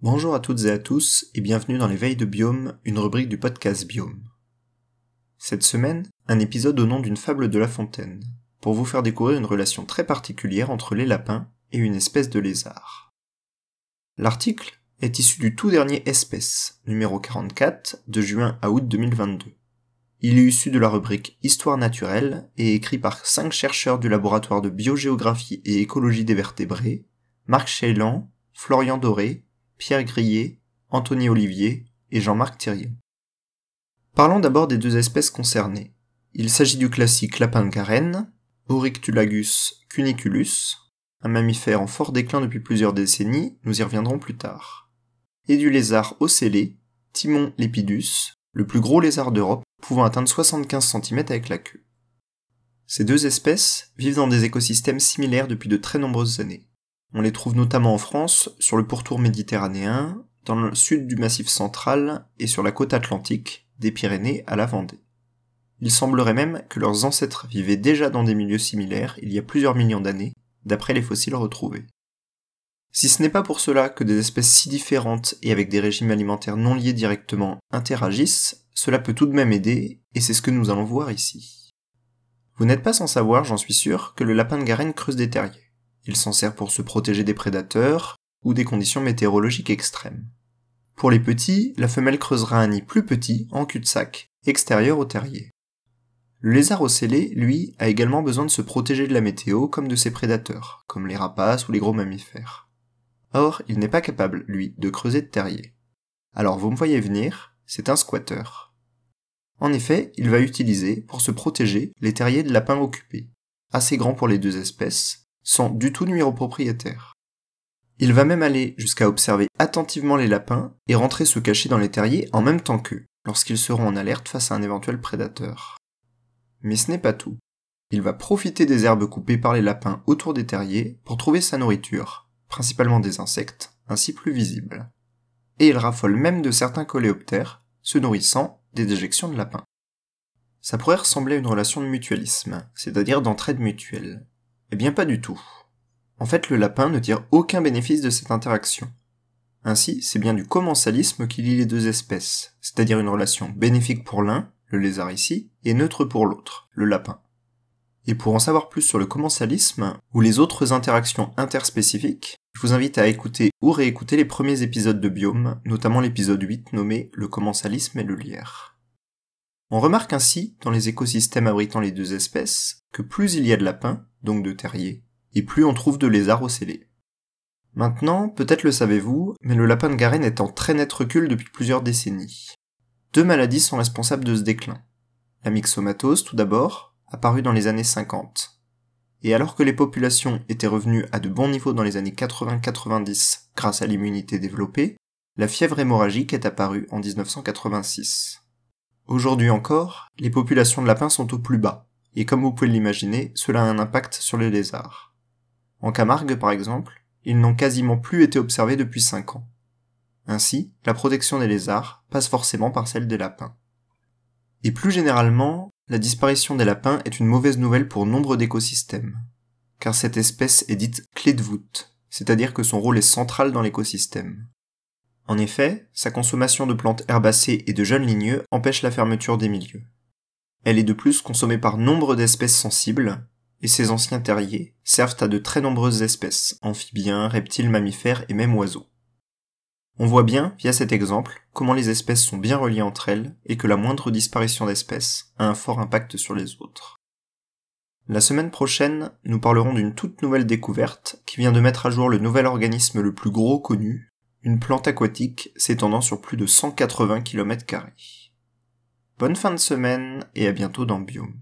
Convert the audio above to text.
Bonjour à toutes et à tous et bienvenue dans les Veilles de Biome, une rubrique du podcast Biome. Cette semaine, un épisode au nom d'une fable de La Fontaine, pour vous faire découvrir une relation très particulière entre les lapins et une espèce de lézard. L'article est issu du tout dernier Espèce, numéro 44, de juin à août 2022. Il est issu de la rubrique Histoire naturelle et écrit par cinq chercheurs du laboratoire de biogéographie et écologie des vertébrés, Marc Chélan, Florian Doré, Pierre Grillet, Anthony Olivier et Jean-Marc Thierry. Parlons d'abord des deux espèces concernées. Il s'agit du classique lapin de Aurictulagus cuniculus, un mammifère en fort déclin depuis plusieurs décennies, nous y reviendrons plus tard, et du lézard ocellé, Timon lepidus, le plus gros lézard d'Europe, pouvant atteindre 75 cm avec la queue. Ces deux espèces vivent dans des écosystèmes similaires depuis de très nombreuses années. On les trouve notamment en France, sur le pourtour méditerranéen, dans le sud du Massif central et sur la côte atlantique, des Pyrénées à la Vendée. Il semblerait même que leurs ancêtres vivaient déjà dans des milieux similaires il y a plusieurs millions d'années, d'après les fossiles retrouvés. Si ce n'est pas pour cela que des espèces si différentes et avec des régimes alimentaires non liés directement interagissent, cela peut tout de même aider, et c'est ce que nous allons voir ici. Vous n'êtes pas sans savoir, j'en suis sûr, que le lapin de Garenne creuse des terriers. Il s'en sert pour se protéger des prédateurs ou des conditions météorologiques extrêmes. Pour les petits, la femelle creusera un nid plus petit, en cul-de-sac, extérieur au terrier. Le lézard ocellé, lui, a également besoin de se protéger de la météo comme de ses prédateurs, comme les rapaces ou les gros mammifères. Or, il n'est pas capable, lui, de creuser de terrier. Alors vous me voyez venir, c'est un squatter. En effet, il va utiliser, pour se protéger, les terriers de lapins occupés, assez grands pour les deux espèces, sans du tout nuire aux propriétaires. Il va même aller jusqu'à observer attentivement les lapins et rentrer se cacher dans les terriers en même temps qu'eux, lorsqu'ils seront en alerte face à un éventuel prédateur. Mais ce n'est pas tout. Il va profiter des herbes coupées par les lapins autour des terriers pour trouver sa nourriture, principalement des insectes, ainsi plus visibles. Et il raffole même de certains coléoptères, se nourrissant des déjections de lapins. Ça pourrait ressembler à une relation de mutualisme, c'est-à-dire d'entraide mutuelle. Eh bien pas du tout. En fait, le lapin ne tire aucun bénéfice de cette interaction. Ainsi, c'est bien du commensalisme qui lie les deux espèces, c'est-à-dire une relation bénéfique pour l'un, le lézard ici, et neutre pour l'autre, le lapin. Et pour en savoir plus sur le commensalisme, ou les autres interactions interspécifiques, je vous invite à écouter ou réécouter les premiers épisodes de Biome, notamment l'épisode 8 nommé Le commensalisme et le lierre. On remarque ainsi, dans les écosystèmes abritant les deux espèces, que plus il y a de lapins, donc de terriers, et plus on trouve de lézards ocellés. Maintenant, peut-être le savez-vous, mais le lapin de Garenne est en très net recul depuis plusieurs décennies. Deux maladies sont responsables de ce déclin. La myxomatose, tout d'abord, apparue dans les années 50. Et alors que les populations étaient revenues à de bons niveaux dans les années 80-90 grâce à l'immunité développée, la fièvre hémorragique est apparue en 1986. Aujourd'hui encore, les populations de lapins sont au plus bas, et comme vous pouvez l'imaginer, cela a un impact sur les lézards. En Camargue par exemple, ils n'ont quasiment plus été observés depuis 5 ans. Ainsi, la protection des lézards passe forcément par celle des lapins. Et plus généralement, la disparition des lapins est une mauvaise nouvelle pour nombre d'écosystèmes, car cette espèce est dite clé de voûte, c'est-à-dire que son rôle est central dans l'écosystème. En effet, sa consommation de plantes herbacées et de jeunes ligneux empêche la fermeture des milieux. Elle est de plus consommée par nombre d'espèces sensibles, et ces anciens terriers servent à de très nombreuses espèces, amphibiens, reptiles, mammifères et même oiseaux. On voit bien, via cet exemple, comment les espèces sont bien reliées entre elles et que la moindre disparition d'espèces a un fort impact sur les autres. La semaine prochaine, nous parlerons d'une toute nouvelle découverte qui vient de mettre à jour le nouvel organisme le plus gros connu, une plante aquatique s'étendant sur plus de 180 km. Bonne fin de semaine et à bientôt dans Biome.